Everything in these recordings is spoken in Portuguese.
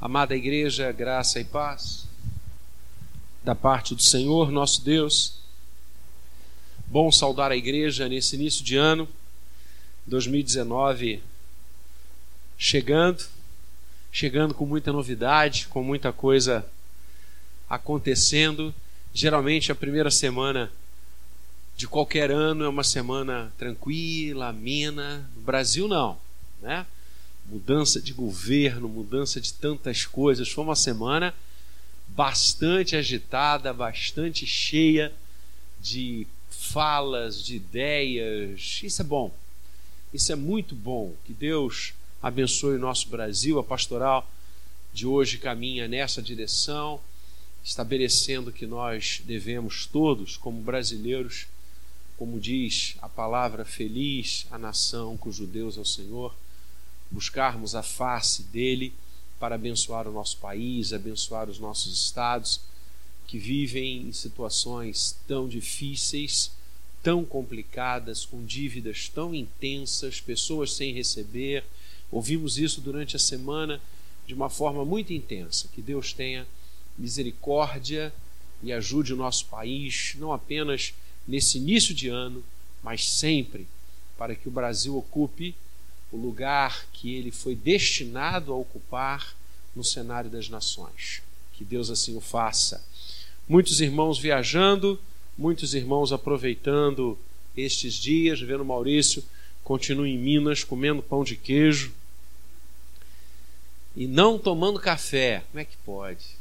Amada igreja, graça e paz da parte do Senhor, nosso Deus. Bom saudar a igreja nesse início de ano, 2019 chegando, chegando com muita novidade, com muita coisa acontecendo. Geralmente a primeira semana de qualquer ano é uma semana tranquila, amena. No Brasil não, né? Mudança de governo, mudança de tantas coisas. Foi uma semana bastante agitada, bastante cheia de falas, de ideias. Isso é bom. Isso é muito bom. Que Deus abençoe o nosso Brasil. A pastoral de hoje caminha nessa direção, estabelecendo que nós devemos todos, como brasileiros, como diz a palavra feliz, a nação cujo Deus é o Senhor buscarmos a face dele para abençoar o nosso país, abençoar os nossos estados que vivem em situações tão difíceis, tão complicadas, com dívidas tão intensas, pessoas sem receber. Ouvimos isso durante a semana de uma forma muito intensa. Que Deus tenha misericórdia e ajude o nosso país, não apenas nesse início de ano, mas sempre, para que o Brasil ocupe o lugar que ele foi destinado a ocupar no cenário das nações. Que Deus assim o faça. Muitos irmãos viajando, muitos irmãos aproveitando estes dias, vendo Maurício continua em Minas comendo pão de queijo e não tomando café. Como é que pode?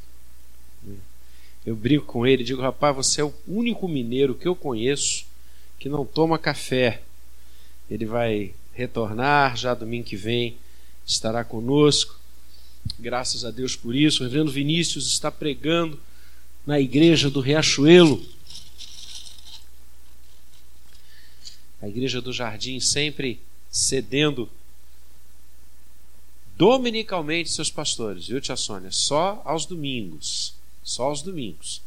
Eu brinco com ele digo, rapaz, você é o único mineiro que eu conheço que não toma café. Ele vai retornar, já domingo que vem estará conosco. Graças a Deus por isso. O reverendo Vinícius está pregando na igreja do Riachuelo. A igreja do Jardim sempre cedendo dominicalmente seus pastores, viu, tia Sônia? Só aos domingos. Só aos domingos.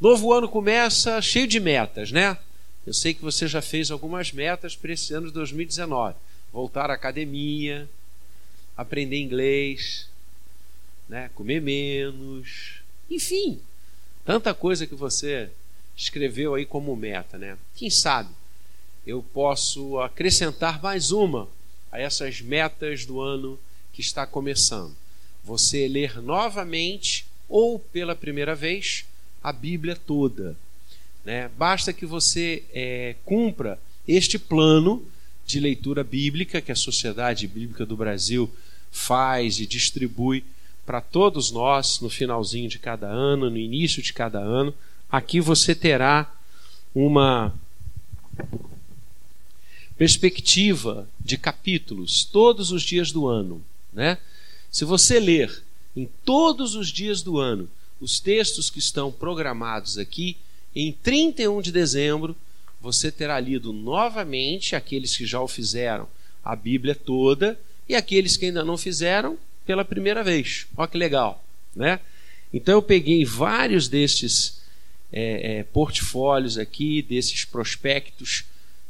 Novo ano começa cheio de metas, né? Eu sei que você já fez algumas metas para esse ano de 2019. Voltar à academia, aprender inglês, né? comer menos, enfim, tanta coisa que você escreveu aí como meta, né? Quem sabe eu posso acrescentar mais uma a essas metas do ano que está começando. Você ler novamente ou pela primeira vez a Bíblia toda. Né? Basta que você é, cumpra este plano de leitura bíblica que a Sociedade Bíblica do Brasil faz e distribui para todos nós no finalzinho de cada ano, no início de cada ano. Aqui você terá uma perspectiva de capítulos todos os dias do ano, né? Se você ler em todos os dias do ano os textos que estão programados aqui, em 31 de dezembro, você terá lido novamente, aqueles que já o fizeram, a Bíblia toda, e aqueles que ainda não fizeram, pela primeira vez. Olha que legal, né? Então eu peguei vários destes é, é, portfólios aqui, desses prospectos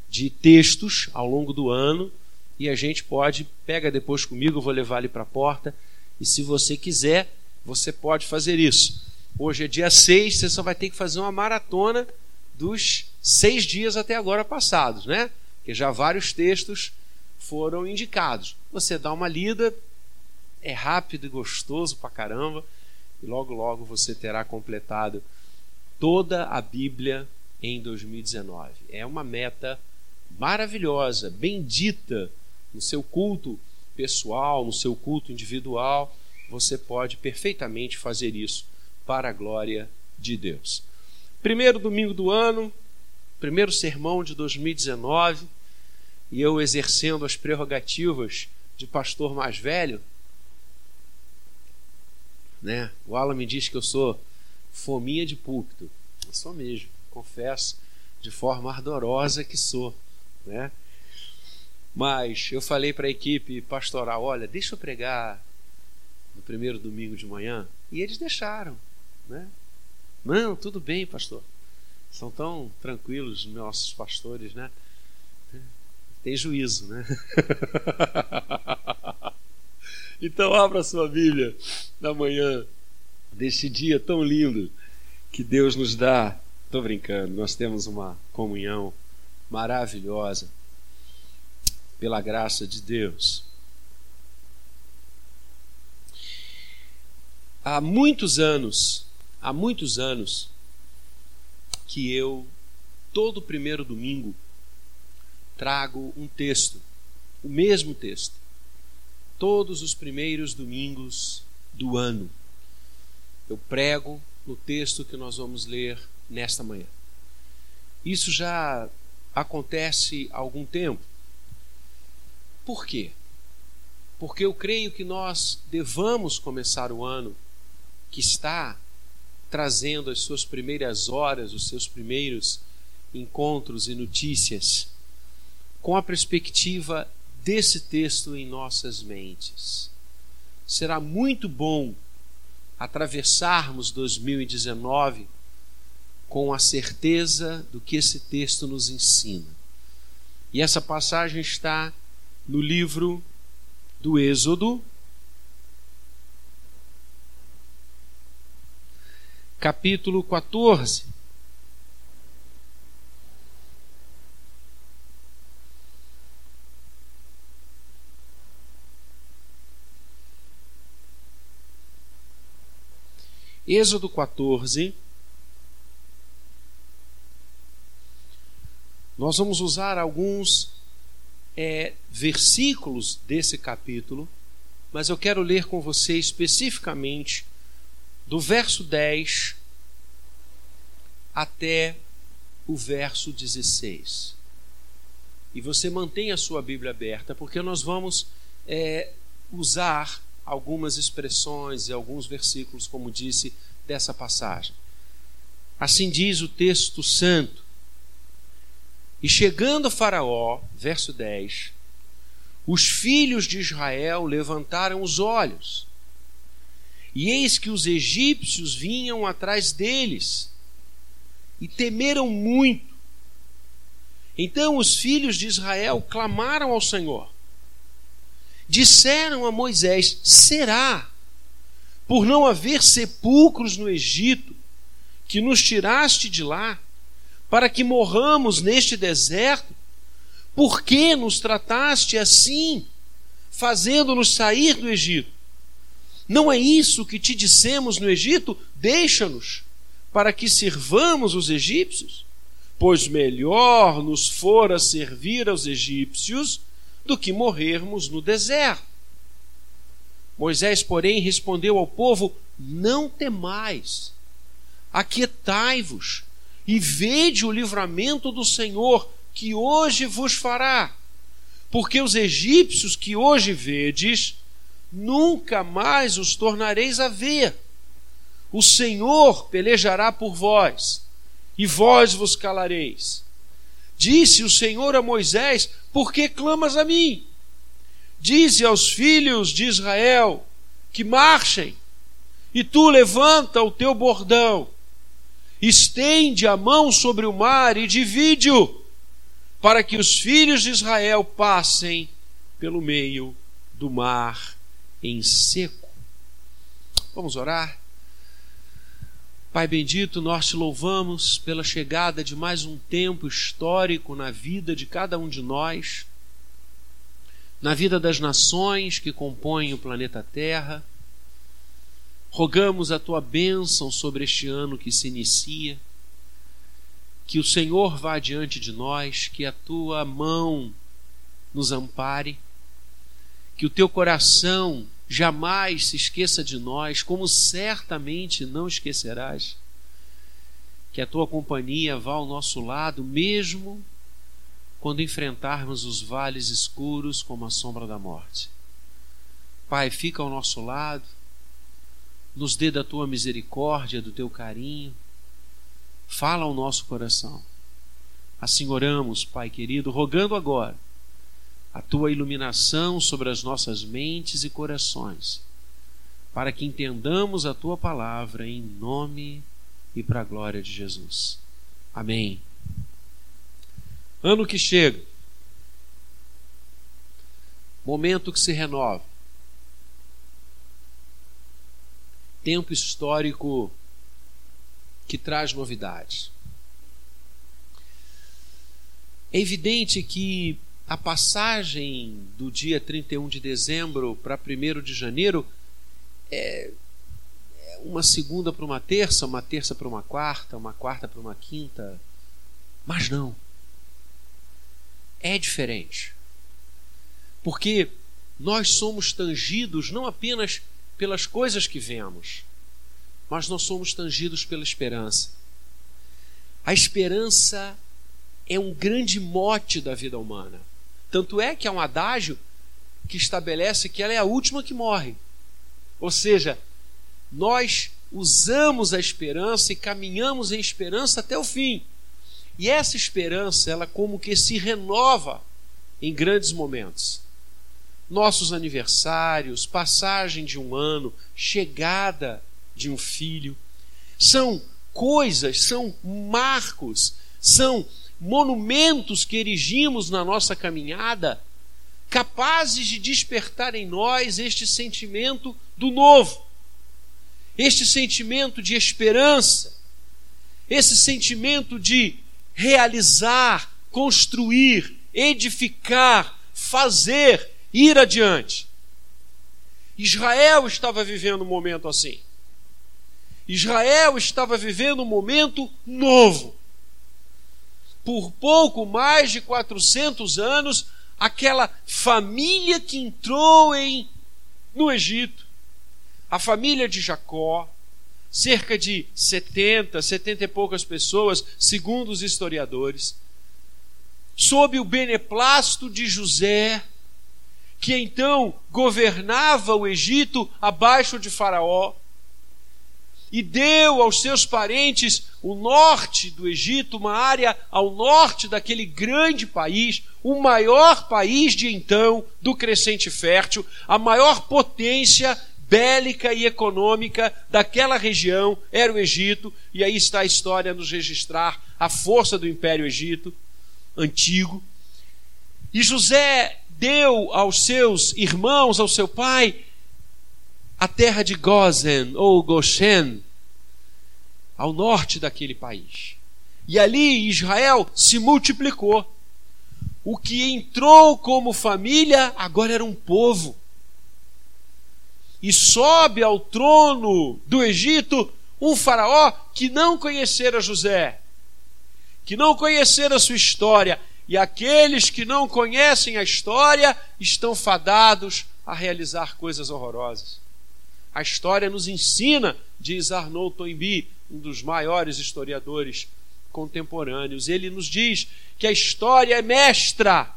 de textos ao longo do ano, e a gente pode, pega depois comigo, eu vou levar ele para a porta, e se você quiser, você pode fazer isso. Hoje é dia 6, você só vai ter que fazer uma maratona dos seis dias até agora passados, né? Porque já vários textos foram indicados. Você dá uma lida, é rápido e gostoso pra caramba, e logo logo você terá completado toda a Bíblia em 2019. É uma meta maravilhosa, bendita no seu culto pessoal, no seu culto individual, você pode perfeitamente fazer isso para a glória de Deus. Primeiro domingo do ano, primeiro sermão de 2019, e eu exercendo as prerrogativas de pastor mais velho, né? O Alan me diz que eu sou fominha de púlpito. Eu sou mesmo, confesso, de forma ardorosa que sou, né? Mas eu falei para a equipe pastoral, olha, deixa eu pregar no primeiro domingo de manhã, e eles deixaram. Né? Não, tudo bem, pastor. São tão tranquilos nossos pastores, né? Tem juízo, né? Então abra sua Bíblia na manhã deste dia tão lindo que Deus nos dá. Estou brincando, nós temos uma comunhão maravilhosa pela graça de Deus. Há muitos anos, há muitos anos que eu todo primeiro domingo trago um texto, o mesmo texto, todos os primeiros domingos do ano. Eu prego no texto que nós vamos ler nesta manhã. Isso já acontece há algum tempo. Por quê? Porque eu creio que nós devamos começar o ano que está trazendo as suas primeiras horas, os seus primeiros encontros e notícias com a perspectiva desse texto em nossas mentes. Será muito bom atravessarmos 2019 com a certeza do que esse texto nos ensina. E essa passagem está no livro do Êxodo, capítulo 14. Êxodo 14. Nós vamos usar alguns é, versículos desse capítulo, mas eu quero ler com você especificamente do verso 10 até o verso 16. E você mantém a sua Bíblia aberta, porque nós vamos é, usar algumas expressões e alguns versículos, como disse, dessa passagem. Assim diz o texto santo. E chegando Faraó, verso 10, os filhos de Israel levantaram os olhos, e eis que os egípcios vinham atrás deles, e temeram muito. Então os filhos de Israel clamaram ao Senhor disseram a Moisés: Será, por não haver sepulcros no Egito, que nos tiraste de lá, para que morramos neste deserto? Por que nos trataste assim, fazendo-nos sair do Egito? Não é isso que te dissemos no Egito? Deixa-nos, para que sirvamos os egípcios? Pois melhor nos fora servir aos egípcios do que morrermos no deserto. Moisés, porém, respondeu ao povo: Não temais, aquietai-vos e vede o livramento do Senhor que hoje vos fará. Porque os egípcios que hoje vedes, nunca mais os tornareis a ver. O Senhor pelejará por vós, e vós vos calareis. Disse o Senhor a Moisés: Por que clamas a mim? Dize aos filhos de Israel que marchem, e tu levanta o teu bordão, estende a mão sobre o mar e divide-o, para que os filhos de Israel passem pelo meio do mar em seco. Vamos orar? Pai bendito, nós te louvamos pela chegada de mais um tempo histórico na vida de cada um de nós, na vida das nações que compõem o planeta Terra. Rogamos a tua bênção sobre este ano que se inicia, que o Senhor vá diante de nós, que a tua mão nos ampare, que o teu coração jamais se esqueça de nós, como certamente não esquecerás. Que a tua companhia vá ao nosso lado, mesmo quando enfrentarmos os vales escuros como a sombra da morte. Pai, fica ao nosso lado, nos dê da tua misericórdia, do teu carinho, fala ao nosso coração. Assim oramos, Pai querido, rogando agora a tua iluminação sobre as nossas mentes e corações, para que entendamos a tua palavra em nome e para a glória de Jesus. Amém. Ano que chega, momento que se renova, tempo histórico que traz novidades. É evidente que a passagem do dia 31 de dezembro para 1 de janeiro é, é uma segunda para uma terça, uma terça para uma quarta, uma quarta para uma quinta. Mas não. É diferente. Porque nós somos tangidos não apenas pelas coisas que vemos, mas nós somos tangidos pela esperança. A esperança é um grande mote da vida humana. Tanto é que há um adágio que estabelece que ela é a última que morre. Ou seja, nós usamos a esperança e caminhamos em esperança até o fim. E essa esperança, ela como que se renova em grandes momentos. Nossos aniversários, passagem de um ano, chegada de um filho, são coisas, são marcos, são monumentos que erigimos na nossa caminhada, capazes de despertar em nós este sentimento do novo, este sentimento de esperança, esse sentimento de realizar, construir, edificar, fazer, ir adiante. Israel estava vivendo um momento assim. Israel estava vivendo um momento novo por pouco mais de 400 anos, aquela família que entrou em no Egito, a família de Jacó, cerca de 70, 70 e poucas pessoas, segundo os historiadores, sob o beneplácito de José, que então governava o Egito abaixo de Faraó, e deu aos seus parentes o norte do Egito, uma área ao norte daquele grande país, o maior país de então do crescente fértil, a maior potência bélica e econômica daquela região era o Egito, e aí está a história a nos registrar a força do Império Egito antigo. E José deu aos seus irmãos, ao seu pai, a terra de Gozen ou Goshen, ao norte daquele país. E ali Israel se multiplicou. O que entrou como família agora era um povo. E sobe ao trono do Egito um faraó que não conhecera José, que não conhecera sua história, e aqueles que não conhecem a história estão fadados a realizar coisas horrorosas. A história nos ensina, diz Arnaud Toynbee, um dos maiores historiadores contemporâneos. Ele nos diz que a história é mestra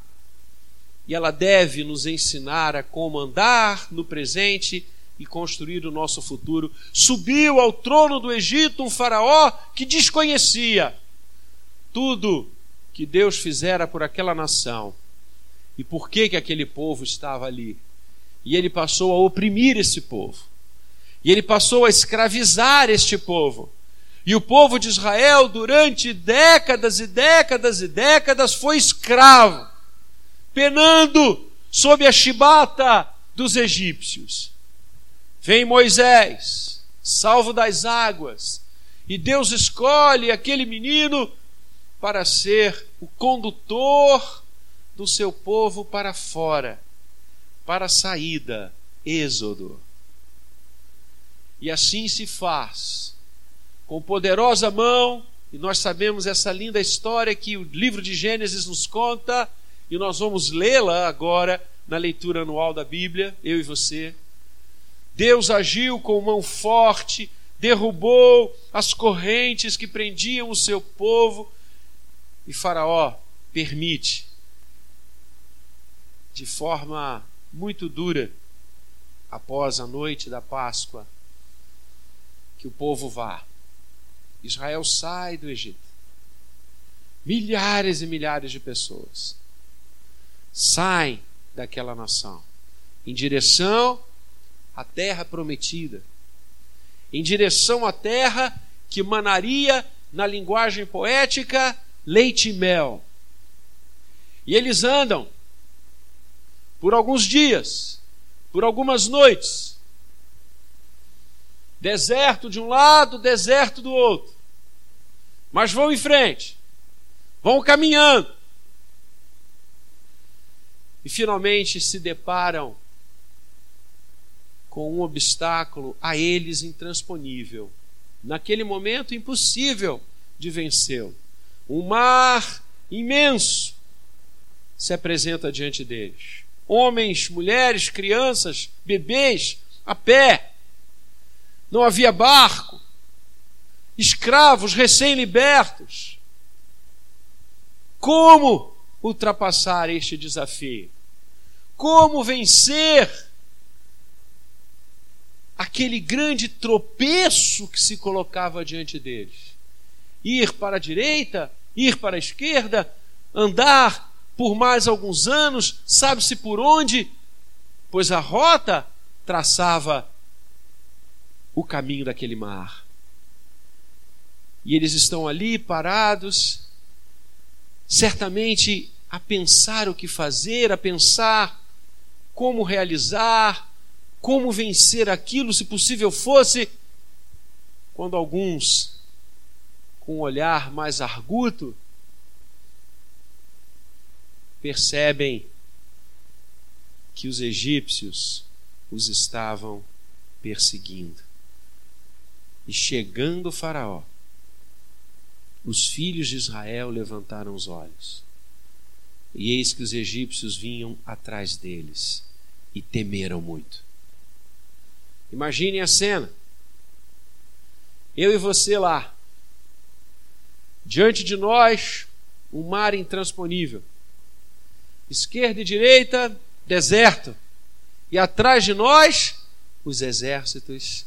e ela deve nos ensinar a como andar no presente e construir o nosso futuro. Subiu ao trono do Egito um faraó que desconhecia tudo que Deus fizera por aquela nação e por que que aquele povo estava ali. E ele passou a oprimir esse povo. E ele passou a escravizar este povo. E o povo de Israel, durante décadas e décadas e décadas, foi escravo, penando sob a chibata dos egípcios. Vem Moisés, salvo das águas, e Deus escolhe aquele menino para ser o condutor do seu povo para fora, para a saída, êxodo. E assim se faz, com poderosa mão, e nós sabemos essa linda história que o livro de Gênesis nos conta, e nós vamos lê-la agora na leitura anual da Bíblia, eu e você. Deus agiu com mão forte, derrubou as correntes que prendiam o seu povo, e Faraó permite, de forma muito dura, após a noite da Páscoa, que o povo vá. Israel sai do Egito. Milhares e milhares de pessoas saem daquela nação em direção à terra prometida, em direção à terra que manaria, na linguagem poética, leite e mel. E eles andam por alguns dias, por algumas noites, Deserto de um lado, deserto do outro. Mas vão em frente, vão caminhando. E finalmente se deparam com um obstáculo a eles intransponível. Naquele momento, impossível de vencê-lo. Um mar imenso se apresenta diante deles. Homens, mulheres, crianças, bebês, a pé. Não havia barco. Escravos recém-libertos. Como ultrapassar este desafio? Como vencer aquele grande tropeço que se colocava diante deles? Ir para a direita, ir para a esquerda, andar por mais alguns anos, sabe-se por onde, pois a rota traçava o caminho daquele mar. E eles estão ali parados, certamente a pensar o que fazer, a pensar como realizar, como vencer aquilo, se possível fosse, quando alguns, com um olhar mais arguto, percebem que os egípcios os estavam perseguindo. E chegando o Faraó, os filhos de Israel levantaram os olhos. E eis que os egípcios vinham atrás deles e temeram muito. Imaginem a cena. Eu e você lá. Diante de nós, um mar intransponível esquerda e direita, deserto. E atrás de nós, os exércitos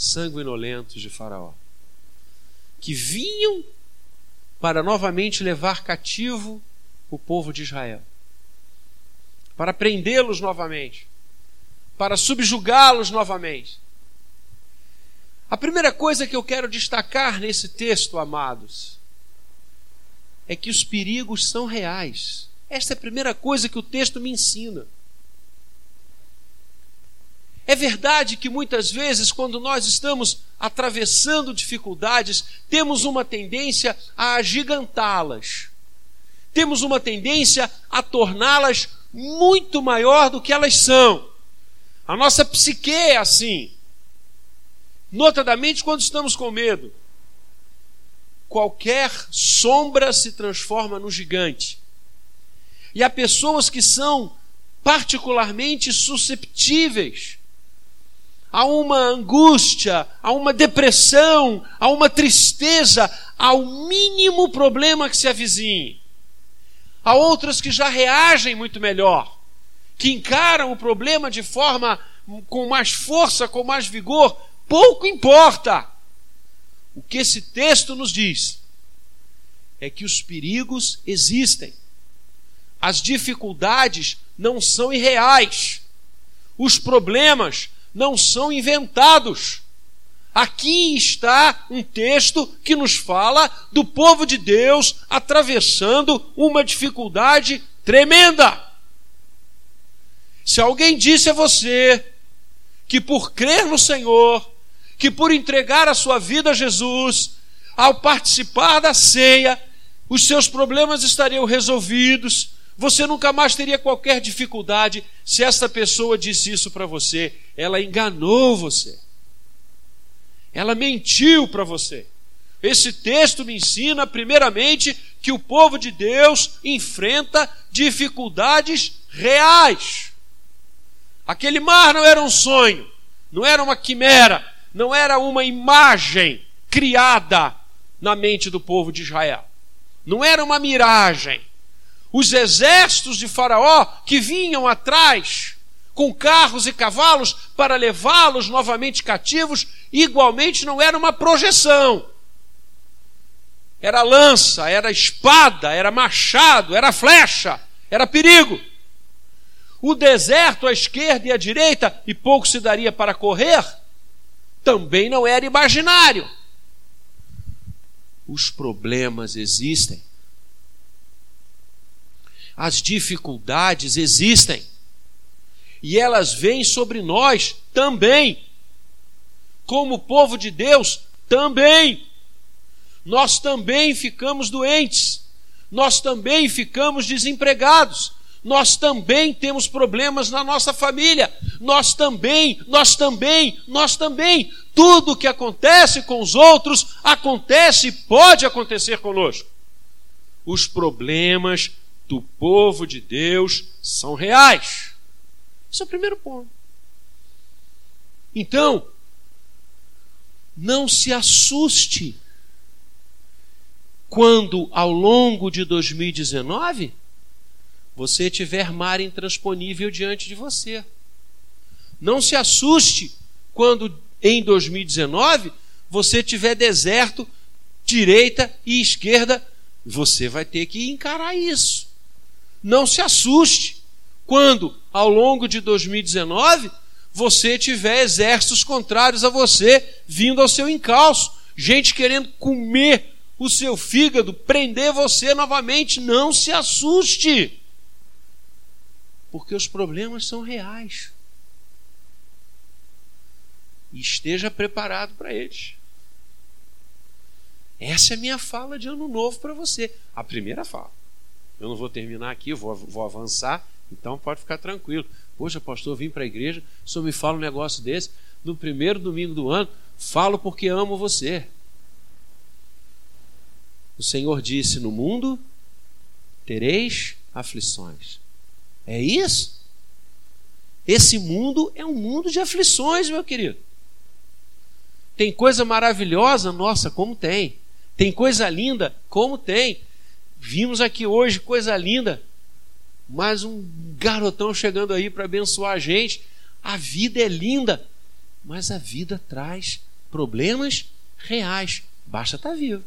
sanguinolentos de Faraó, que vinham para novamente levar cativo o povo de Israel, para prendê-los novamente, para subjugá-los novamente. A primeira coisa que eu quero destacar nesse texto, amados, é que os perigos são reais. Esta é a primeira coisa que o texto me ensina. É verdade que muitas vezes, quando nós estamos atravessando dificuldades, temos uma tendência a agigantá-las. Temos uma tendência a torná-las muito maior do que elas são. A nossa psique é assim. Notadamente quando estamos com medo. Qualquer sombra se transforma no gigante. E há pessoas que são particularmente susceptíveis a uma angústia, a uma depressão, a uma tristeza, ao mínimo problema que se avizinhe. Há outras que já reagem muito melhor, que encaram o problema de forma com mais força, com mais vigor, pouco importa. O que esse texto nos diz é que os perigos existem. As dificuldades não são irreais. Os problemas não são inventados. Aqui está um texto que nos fala do povo de Deus atravessando uma dificuldade tremenda. Se alguém disse a você que por crer no Senhor, que por entregar a sua vida a Jesus, ao participar da ceia, os seus problemas estariam resolvidos, você nunca mais teria qualquer dificuldade se essa pessoa disse isso para você. Ela enganou você. Ela mentiu para você. Esse texto me ensina, primeiramente, que o povo de Deus enfrenta dificuldades reais. Aquele mar não era um sonho, não era uma quimera, não era uma imagem criada na mente do povo de Israel. Não era uma miragem os exércitos de Faraó que vinham atrás com carros e cavalos para levá-los novamente cativos, igualmente não era uma projeção. Era lança, era espada, era machado, era flecha, era perigo. O deserto à esquerda e à direita, e pouco se daria para correr, também não era imaginário. Os problemas existem as dificuldades existem. E elas vêm sobre nós também. como povo de Deus, também. Nós também ficamos doentes. Nós também ficamos desempregados. Nós também temos problemas na nossa família. Nós também, nós também, nós também. Tudo que acontece com os outros acontece e pode acontecer conosco. Os problemas do povo de Deus são reais. Esse é o primeiro ponto. Então, não se assuste quando, ao longo de 2019, você tiver mar intransponível diante de você. Não se assuste quando, em 2019, você tiver deserto, direita e esquerda. Você vai ter que encarar isso. Não se assuste quando, ao longo de 2019, você tiver exércitos contrários a você vindo ao seu encalço, gente querendo comer o seu fígado, prender você novamente. Não se assuste, porque os problemas são reais. E esteja preparado para eles. Essa é a minha fala de ano novo para você. A primeira fala. Eu não vou terminar aqui, vou, vou avançar, então pode ficar tranquilo. Poxa, pastor, vim para a igreja, o senhor me fala um negócio desse. No primeiro domingo do ano, falo porque amo você. O Senhor disse: No mundo tereis aflições. É isso? Esse mundo é um mundo de aflições, meu querido. Tem coisa maravilhosa, nossa, como tem. Tem coisa linda, como tem. Vimos aqui hoje coisa linda mais um garotão chegando aí para abençoar a gente. A vida é linda, mas a vida traz problemas reais. Basta estar tá vivo.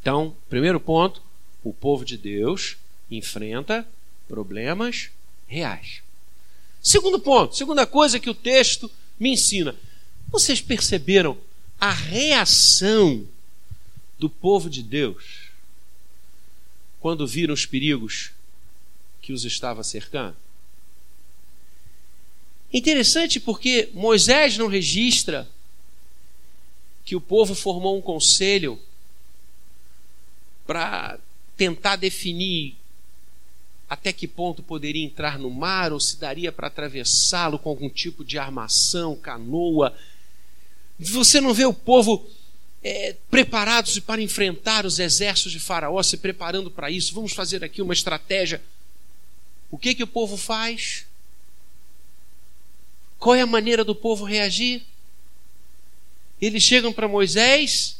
Então, primeiro ponto: o povo de Deus enfrenta problemas reais. Segundo ponto, segunda coisa que o texto me ensina. Vocês perceberam a reação do povo de Deus quando viram os perigos que os estava cercando? Interessante porque Moisés não registra que o povo formou um conselho para tentar definir até que ponto poderia entrar no mar ou se daria para atravessá-lo com algum tipo de armação, canoa. Você não vê o povo é, preparados para enfrentar os exércitos de Faraó, se preparando para isso. Vamos fazer aqui uma estratégia. O que que o povo faz? Qual é a maneira do povo reagir? Eles chegam para Moisés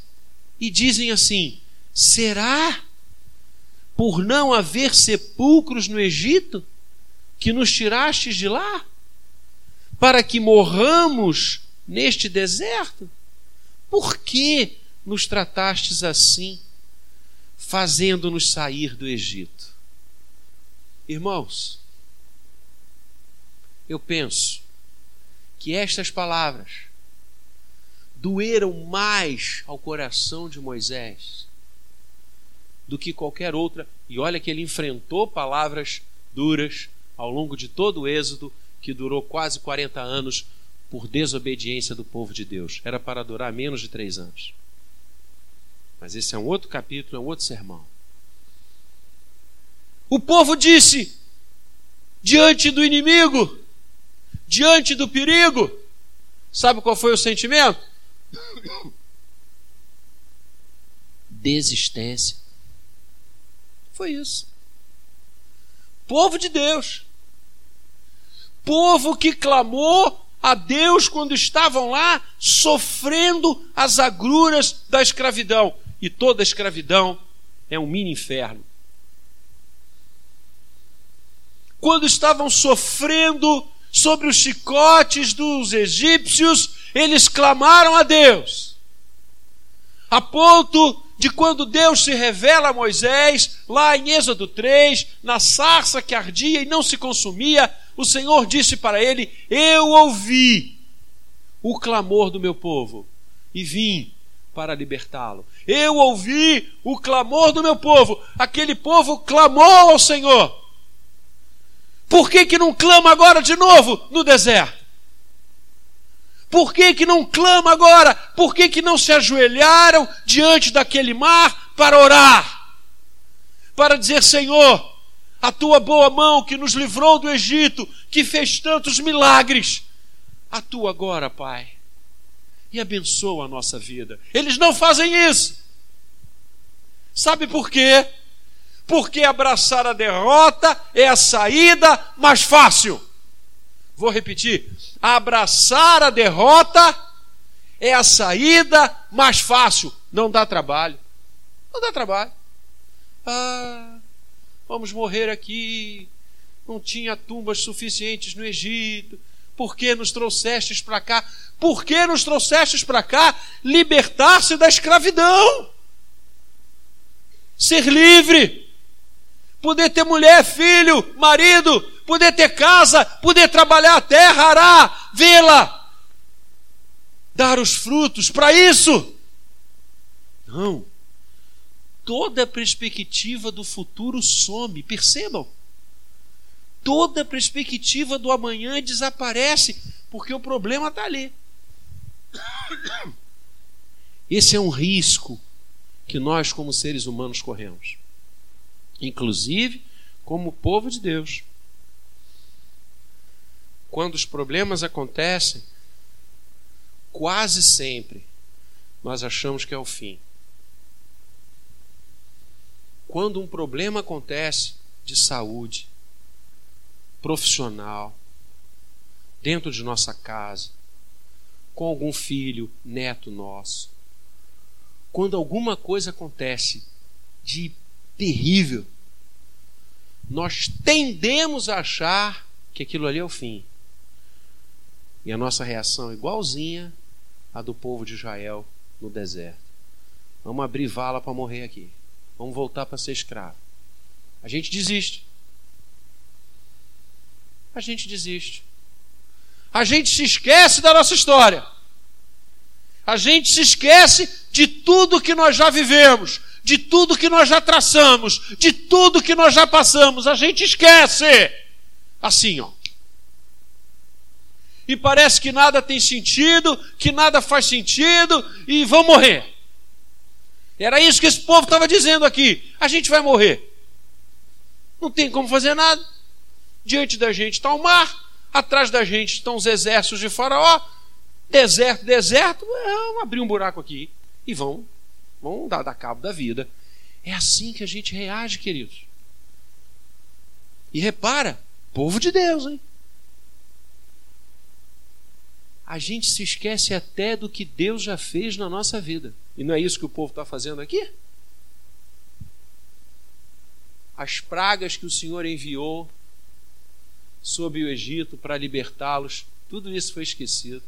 e dizem assim: será por não haver sepulcros no Egito que nos tirastes de lá? Para que morramos neste deserto? Por que nos tratastes assim, fazendo-nos sair do Egito? Irmãos, eu penso que estas palavras doeram mais ao coração de Moisés do que qualquer outra, e olha que ele enfrentou palavras duras ao longo de todo o Êxodo, que durou quase 40 anos, por desobediência do povo de Deus. Era para durar menos de três anos. Mas esse é um outro capítulo, é um outro sermão. O povo disse: diante do inimigo, diante do perigo, sabe qual foi o sentimento? Desistência. Foi isso. Povo de Deus. Povo que clamou a Deus quando estavam lá sofrendo as agruras da escravidão. E toda escravidão é um mini inferno. Quando estavam sofrendo sobre os chicotes dos egípcios, eles clamaram a Deus. A ponto de quando Deus se revela a Moisés, lá em Êxodo 3, na sarça que ardia e não se consumia, o Senhor disse para ele: Eu ouvi o clamor do meu povo e vim para libertá-lo. Eu ouvi o clamor do meu povo. Aquele povo clamou ao Senhor. Por que, que não clama agora de novo no deserto? Por que, que não clama agora? Por que, que não se ajoelharam diante daquele mar para orar? Para dizer, Senhor, a tua boa mão que nos livrou do Egito, que fez tantos milagres, atua agora, Pai, e abençoa a nossa vida. Eles não fazem isso. Sabe por quê? Porque abraçar a derrota é a saída mais fácil. Vou repetir: abraçar a derrota é a saída mais fácil. Não dá trabalho. Não dá trabalho. Ah, vamos morrer aqui. Não tinha tumbas suficientes no Egito. Por que nos trouxestes para cá? Por que nos trouxestes para cá? Libertar-se da escravidão. Ser livre. Poder ter mulher, filho, marido, poder ter casa, poder trabalhar a terra, arar, vê-la, dar os frutos para isso. Não. Toda perspectiva do futuro some, percebam. Toda perspectiva do amanhã desaparece, porque o problema está ali. Esse é um risco que nós, como seres humanos, corremos, inclusive como povo de Deus quando os problemas acontecem, quase sempre nós achamos que é o fim. Quando um problema acontece de saúde, profissional, dentro de nossa casa, com algum filho, neto nosso, quando alguma coisa acontece de terrível, nós tendemos a achar que aquilo ali é o fim. E a nossa reação é igualzinha à do povo de Israel no deserto. Vamos abrir vala para morrer aqui. Vamos voltar para ser escravo. A gente desiste. A gente desiste. A gente se esquece da nossa história. A gente se esquece de tudo que nós já vivemos, de tudo que nós já traçamos, de tudo que nós já passamos. A gente esquece. Assim, ó e parece que nada tem sentido, que nada faz sentido e vão morrer. Era isso que esse povo estava dizendo aqui. A gente vai morrer. Não tem como fazer nada. Diante da gente está o mar, atrás da gente estão os exércitos de Faraó. Deserto, deserto, vamos abrir um buraco aqui e vão, vão dar, dar cabo da vida. É assim que a gente reage, queridos. E repara, povo de Deus, hein? a gente se esquece até do que Deus já fez na nossa vida. E não é isso que o povo está fazendo aqui? As pragas que o Senhor enviou sobre o Egito para libertá-los, tudo isso foi esquecido.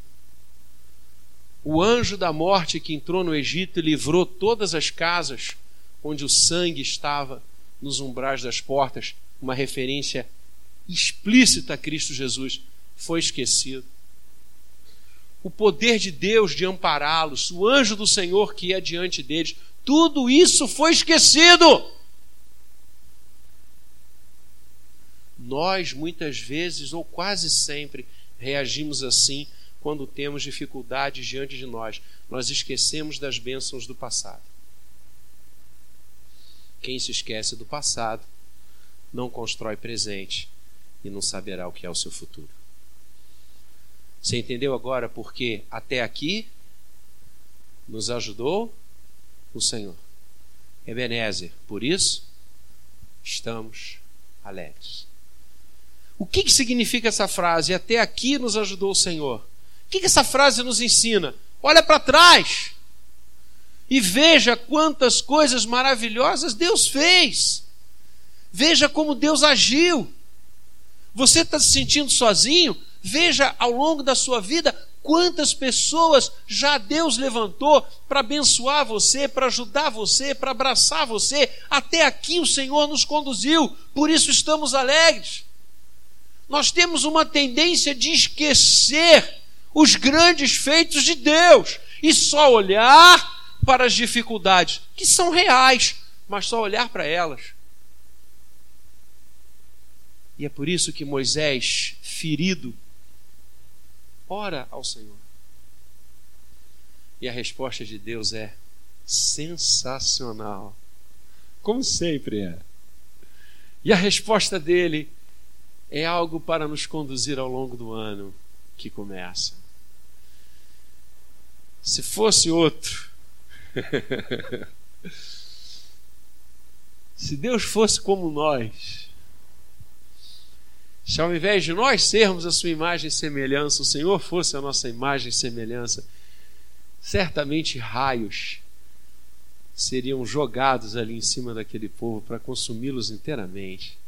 O anjo da morte que entrou no Egito e livrou todas as casas onde o sangue estava nos umbrais das portas, uma referência explícita a Cristo Jesus, foi esquecido o poder de Deus de ampará-los, o anjo do Senhor que ia diante deles, tudo isso foi esquecido. Nós, muitas vezes, ou quase sempre, reagimos assim quando temos dificuldades diante de nós. Nós esquecemos das bênçãos do passado. Quem se esquece do passado não constrói presente e não saberá o que é o seu futuro. Você entendeu agora porque até aqui nos ajudou o Senhor. Ebenezer, por isso estamos alegres. O que, que significa essa frase? Até aqui nos ajudou o Senhor. O que, que essa frase nos ensina? Olha para trás e veja quantas coisas maravilhosas Deus fez. Veja como Deus agiu. Você está se sentindo sozinho? Veja ao longo da sua vida quantas pessoas já Deus levantou para abençoar você, para ajudar você, para abraçar você. Até aqui o Senhor nos conduziu, por isso estamos alegres. Nós temos uma tendência de esquecer os grandes feitos de Deus e só olhar para as dificuldades, que são reais, mas só olhar para elas. E é por isso que Moisés, ferido, ora ao Senhor. E a resposta de Deus é sensacional. Como sempre é. E a resposta dele é algo para nos conduzir ao longo do ano que começa. Se fosse outro, se Deus fosse como nós, se ao invés de nós sermos a sua imagem e semelhança, o Senhor fosse a nossa imagem e semelhança, certamente raios seriam jogados ali em cima daquele povo para consumi-los inteiramente.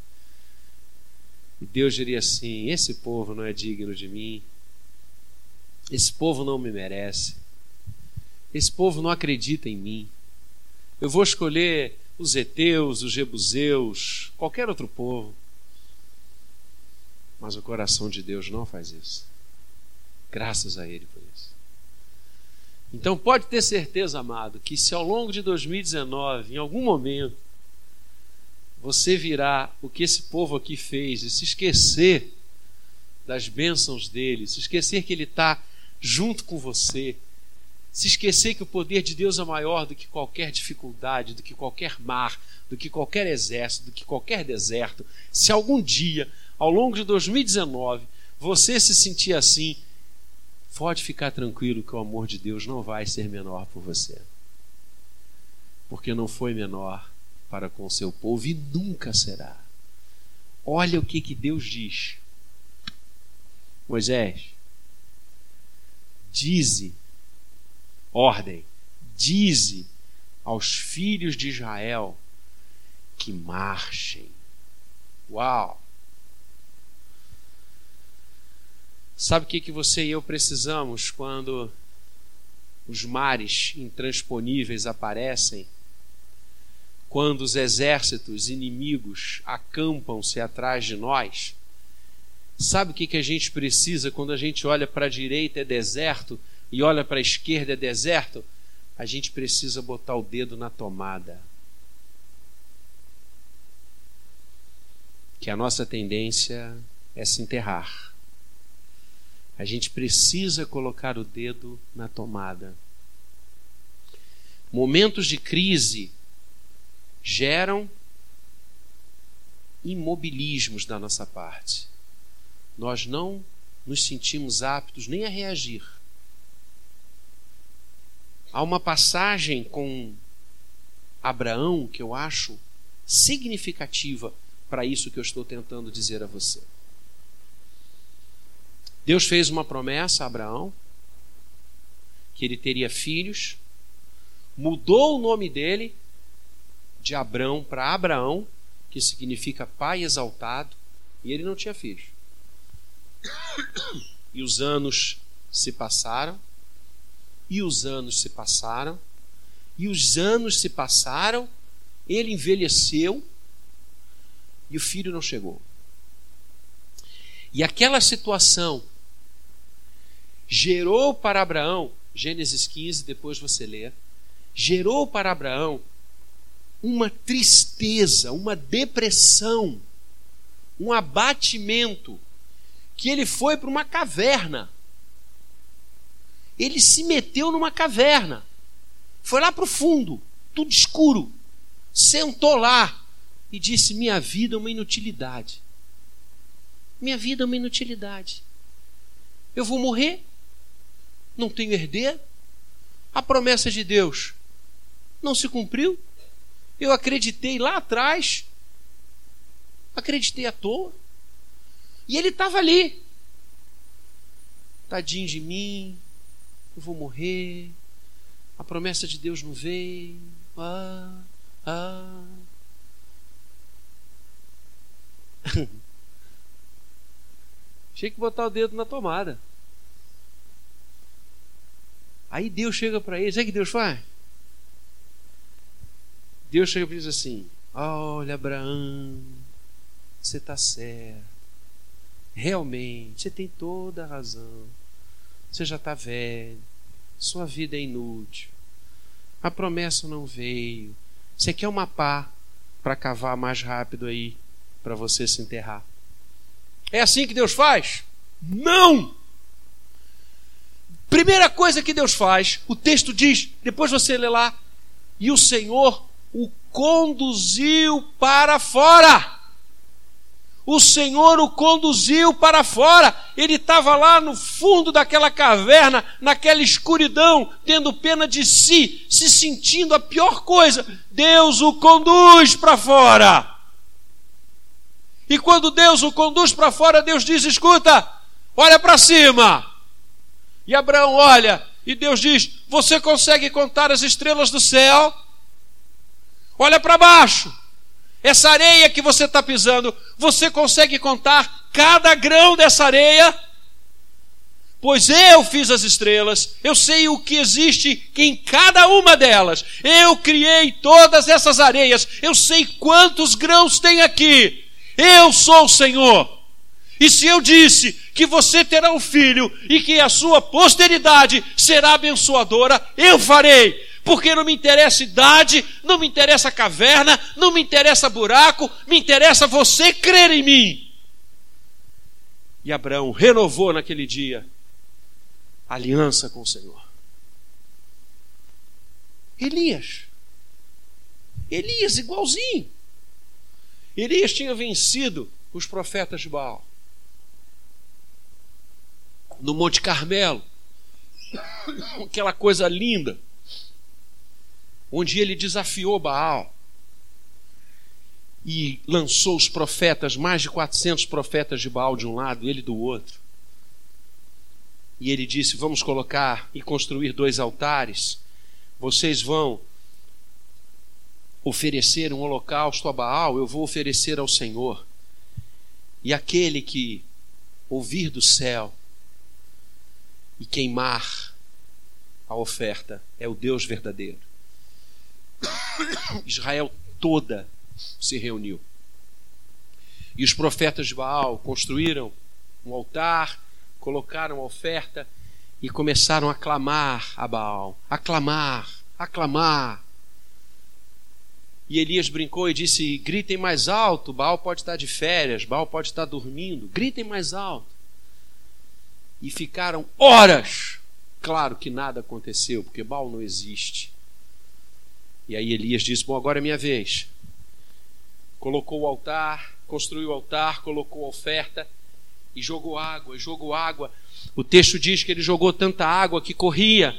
E Deus diria assim: esse povo não é digno de mim, esse povo não me merece, esse povo não acredita em mim. Eu vou escolher os Eteus, os Jebuseus, qualquer outro povo. Mas o coração de Deus não faz isso. Graças a Ele por isso. Então pode ter certeza, amado, que se ao longo de 2019, em algum momento, você virá o que esse povo aqui fez e se esquecer das bênçãos dele, se esquecer que ele está junto com você, se esquecer que o poder de Deus é maior do que qualquer dificuldade, do que qualquer mar, do que qualquer exército, do que qualquer deserto, se algum dia, ao longo de 2019, você se sentir assim, pode ficar tranquilo que o amor de Deus não vai ser menor por você. Porque não foi menor para com o seu povo e nunca será. Olha o que, que Deus diz. Moisés, dize, ordem, dize aos filhos de Israel que marchem. Uau! Sabe o que, que você e eu precisamos quando os mares intransponíveis aparecem? Quando os exércitos inimigos acampam-se atrás de nós? Sabe o que, que a gente precisa quando a gente olha para a direita é deserto e olha para a esquerda é deserto? A gente precisa botar o dedo na tomada. Que a nossa tendência é se enterrar a gente precisa colocar o dedo na tomada. Momentos de crise geram imobilismos da nossa parte. Nós não nos sentimos aptos nem a reagir. Há uma passagem com Abraão que eu acho significativa para isso que eu estou tentando dizer a você. Deus fez uma promessa a Abraão que ele teria filhos, mudou o nome dele de Abrão para Abraão, que significa pai exaltado, e ele não tinha filhos. E os anos se passaram, e os anos se passaram, e os anos se passaram, ele envelheceu e o filho não chegou. E aquela situação gerou para Abraão, Gênesis 15, depois você lê, gerou para Abraão uma tristeza, uma depressão, um abatimento, que ele foi para uma caverna. Ele se meteu numa caverna, foi lá para o fundo, tudo escuro, sentou lá e disse: Minha vida é uma inutilidade. Minha vida é uma inutilidade. Eu vou morrer, não tenho herdeiro. A promessa de Deus não se cumpriu. Eu acreditei lá atrás, acreditei à toa. E ele estava ali. Tadinho de mim, eu vou morrer. A promessa de Deus não veio. Ah, ah. Tinha que botar o dedo na tomada. Aí Deus chega para ele, o que Deus faz? Deus chega e diz assim: Olha, Abraão, você está certo. Realmente, você tem toda a razão. Você já está velho. Sua vida é inútil. A promessa não veio. Você quer uma pá para cavar mais rápido aí, para você se enterrar. É assim que Deus faz? Não! Primeira coisa que Deus faz, o texto diz, depois você lê lá, e o Senhor o conduziu para fora. O Senhor o conduziu para fora. Ele estava lá no fundo daquela caverna, naquela escuridão, tendo pena de si, se sentindo a pior coisa. Deus o conduz para fora. E quando Deus o conduz para fora, Deus diz: escuta, olha para cima. E Abraão olha, e Deus diz: Você consegue contar as estrelas do céu? Olha para baixo. Essa areia que você está pisando, você consegue contar cada grão dessa areia? Pois eu fiz as estrelas, eu sei o que existe em cada uma delas. Eu criei todas essas areias, eu sei quantos grãos tem aqui. Eu sou o Senhor. E se eu disse que você terá um filho e que a sua posteridade será abençoadora, eu farei. Porque não me interessa idade, não me interessa caverna, não me interessa buraco, me interessa você crer em mim. E Abraão renovou naquele dia a aliança com o Senhor. Elias. Elias, igualzinho. Elias tinha vencido os profetas de Baal no Monte Carmelo. Aquela coisa linda, onde ele desafiou Baal e lançou os profetas, mais de 400 profetas de Baal de um lado e ele do outro. E ele disse: Vamos colocar e construir dois altares. Vocês vão oferecer um holocausto a Baal, eu vou oferecer ao Senhor. E aquele que ouvir do céu e queimar a oferta é o Deus verdadeiro. Israel toda se reuniu. E os profetas de Baal construíram um altar, colocaram a oferta e começaram a clamar a Baal, aclamar, aclamar. E Elias brincou e disse: gritem mais alto, Baal pode estar de férias, Baal pode estar dormindo, gritem mais alto e ficaram horas. Claro que nada aconteceu, porque Baal não existe. E aí Elias disse: Bom, agora é minha vez. Colocou o altar, construiu o altar, colocou a oferta e jogou água, jogou água. O texto diz que ele jogou tanta água que corria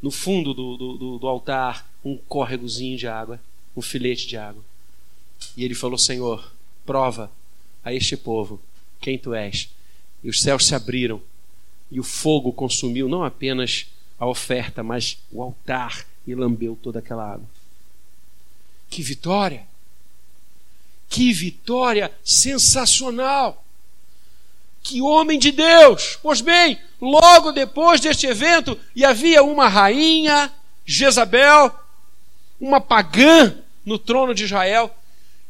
no fundo do, do, do altar um córregozinho de água, um filete de água. E ele falou: Senhor, prova a este povo quem tu és e os céus se abriram, e o fogo consumiu não apenas a oferta, mas o altar e lambeu toda aquela água. Que vitória! Que vitória sensacional! Que homem de Deus! Pois bem, logo depois deste evento, e havia uma rainha, Jezabel, uma pagã no trono de Israel,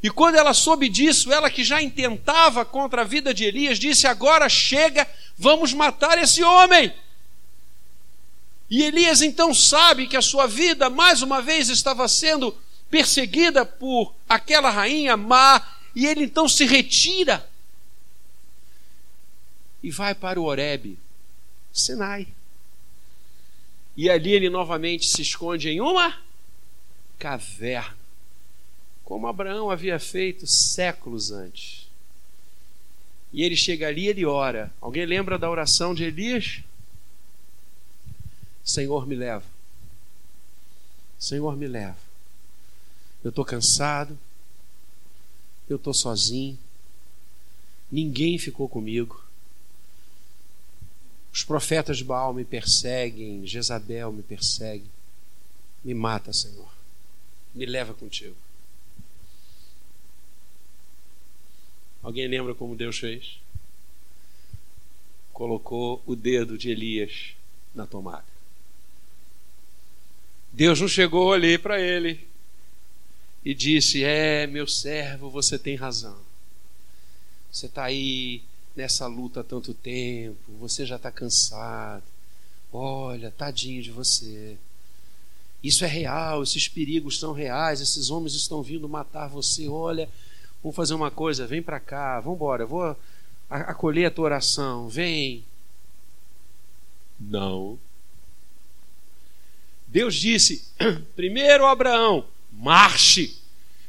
e quando ela soube disso, ela que já intentava contra a vida de Elias, disse: Agora chega, vamos matar esse homem. E Elias então sabe que a sua vida, mais uma vez, estava sendo perseguida por aquela rainha má, e ele então se retira e vai para o Horebe, Sinai. E ali ele novamente se esconde em uma caverna como Abraão havia feito séculos antes. E ele chega ali e ele ora. Alguém lembra da oração de Elias? Senhor, me leva. Senhor, me leva. Eu estou cansado. Eu estou sozinho. Ninguém ficou comigo. Os profetas de Baal me perseguem. Jezabel me persegue. Me mata, Senhor. Me leva contigo. Alguém lembra como Deus fez? Colocou o dedo de Elias na tomada. Deus não chegou ali para ele e disse: É, meu servo, você tem razão. Você está aí nessa luta há tanto tempo, você já está cansado. Olha, tadinho de você. Isso é real, esses perigos são reais, esses homens estão vindo matar você. Olha, Vamos fazer uma coisa, vem para cá, vamos embora, vou acolher a tua oração, vem. Não. Deus disse: primeiro Abraão, marche.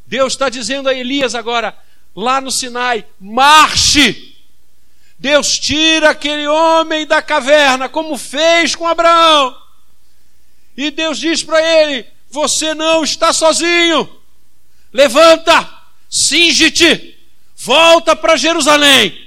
Deus está dizendo a Elias agora, lá no Sinai: marche. Deus tira aquele homem da caverna, como fez com Abraão. E Deus diz para ele: Você não está sozinho. Levanta, cinge-te, volta para Jerusalém,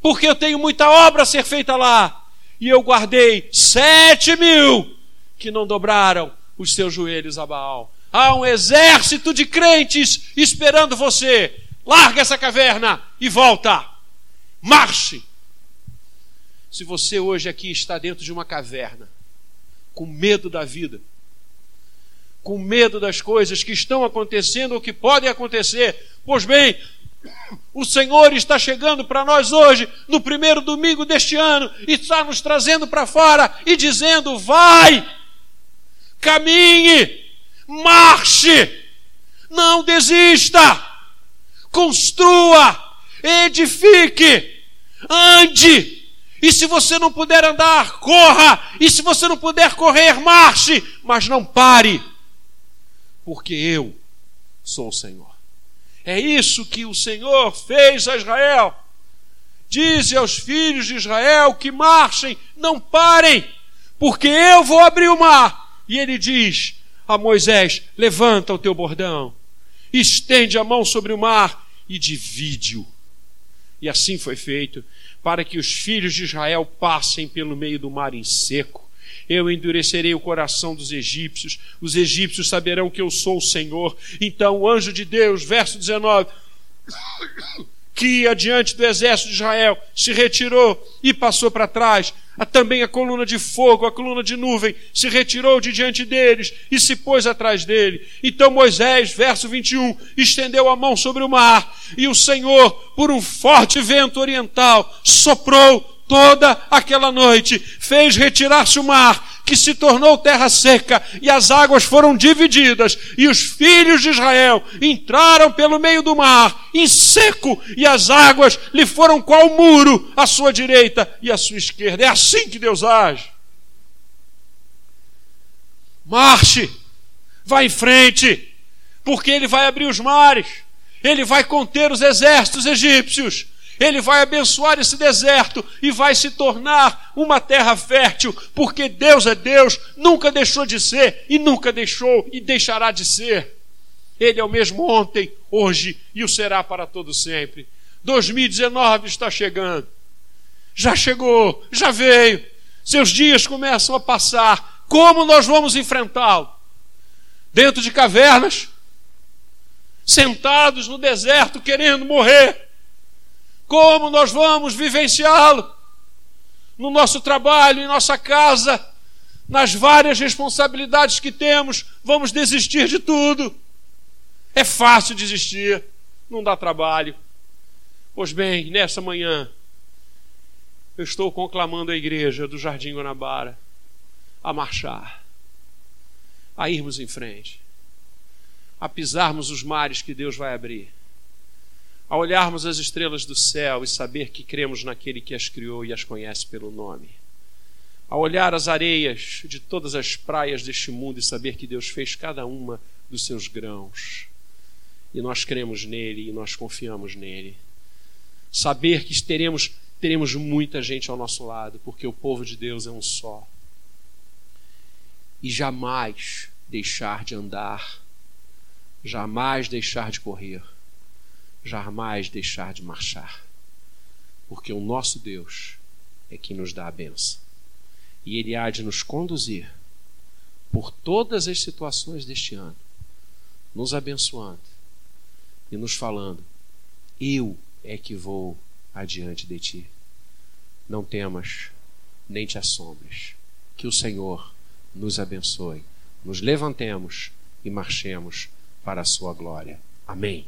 porque eu tenho muita obra a ser feita lá. E eu guardei sete mil que não dobraram os seus joelhos a Baal. Há um exército de crentes esperando você. Larga essa caverna e volta. Marche. Se você hoje aqui está dentro de uma caverna, com medo da vida, com medo das coisas que estão acontecendo ou que podem acontecer, pois bem, o Senhor está chegando para nós hoje, no primeiro domingo deste ano, e está nos trazendo para fora e dizendo: vai, caminhe, marche, não desista, construa, edifique, ande. E se você não puder andar, corra. E se você não puder correr, marche. Mas não pare, porque eu sou o Senhor. É isso que o Senhor fez a Israel. Dize aos filhos de Israel que marchem, não parem, porque eu vou abrir o mar. E ele diz a Moisés: levanta o teu bordão, estende a mão sobre o mar e divide-o. E assim foi feito, para que os filhos de Israel passem pelo meio do mar em seco. Eu endurecerei o coração dos egípcios, os egípcios saberão que eu sou o Senhor. Então o anjo de Deus, verso 19, que ia diante do exército de Israel, se retirou e passou para trás. Também a coluna de fogo, a coluna de nuvem, se retirou de diante deles e se pôs atrás dele. Então Moisés, verso 21, estendeu a mão sobre o mar, e o Senhor, por um forte vento oriental, soprou toda aquela noite, fez retirar-se o mar, que se tornou terra seca, e as águas foram divididas, e os filhos de Israel entraram pelo meio do mar, em seco, e as águas lhe foram qual muro, à sua direita e à sua esquerda. É assim que Deus age. Marche, vá em frente, porque Ele vai abrir os mares, Ele vai conter os exércitos egípcios, ele vai abençoar esse deserto e vai se tornar uma terra fértil, porque Deus é Deus, nunca deixou de ser e nunca deixou e deixará de ser. Ele é o mesmo ontem, hoje e o será para todo sempre. 2019 está chegando. Já chegou, já veio. Seus dias começam a passar. Como nós vamos enfrentá-lo? Dentro de cavernas, sentados no deserto querendo morrer como nós vamos vivenciá-lo? No nosso trabalho, em nossa casa, nas várias responsabilidades que temos, vamos desistir de tudo. É fácil desistir, não dá trabalho. Pois bem, nessa manhã, eu estou conclamando a igreja do Jardim Guanabara a marchar, a irmos em frente, a pisarmos os mares que Deus vai abrir a olharmos as estrelas do céu e saber que cremos naquele que as criou e as conhece pelo nome. A olhar as areias de todas as praias deste mundo e saber que Deus fez cada uma dos seus grãos. E nós cremos nele e nós confiamos nele. Saber que teremos, teremos muita gente ao nosso lado, porque o povo de Deus é um só. E jamais deixar de andar, jamais deixar de correr jamais deixar de marchar, porque o nosso Deus é quem nos dá a benção. E Ele há de nos conduzir por todas as situações deste ano, nos abençoando e nos falando: Eu é que vou adiante de ti. Não temas, nem te assombres. Que o Senhor nos abençoe. Nos levantemos e marchemos para a sua glória. Amém.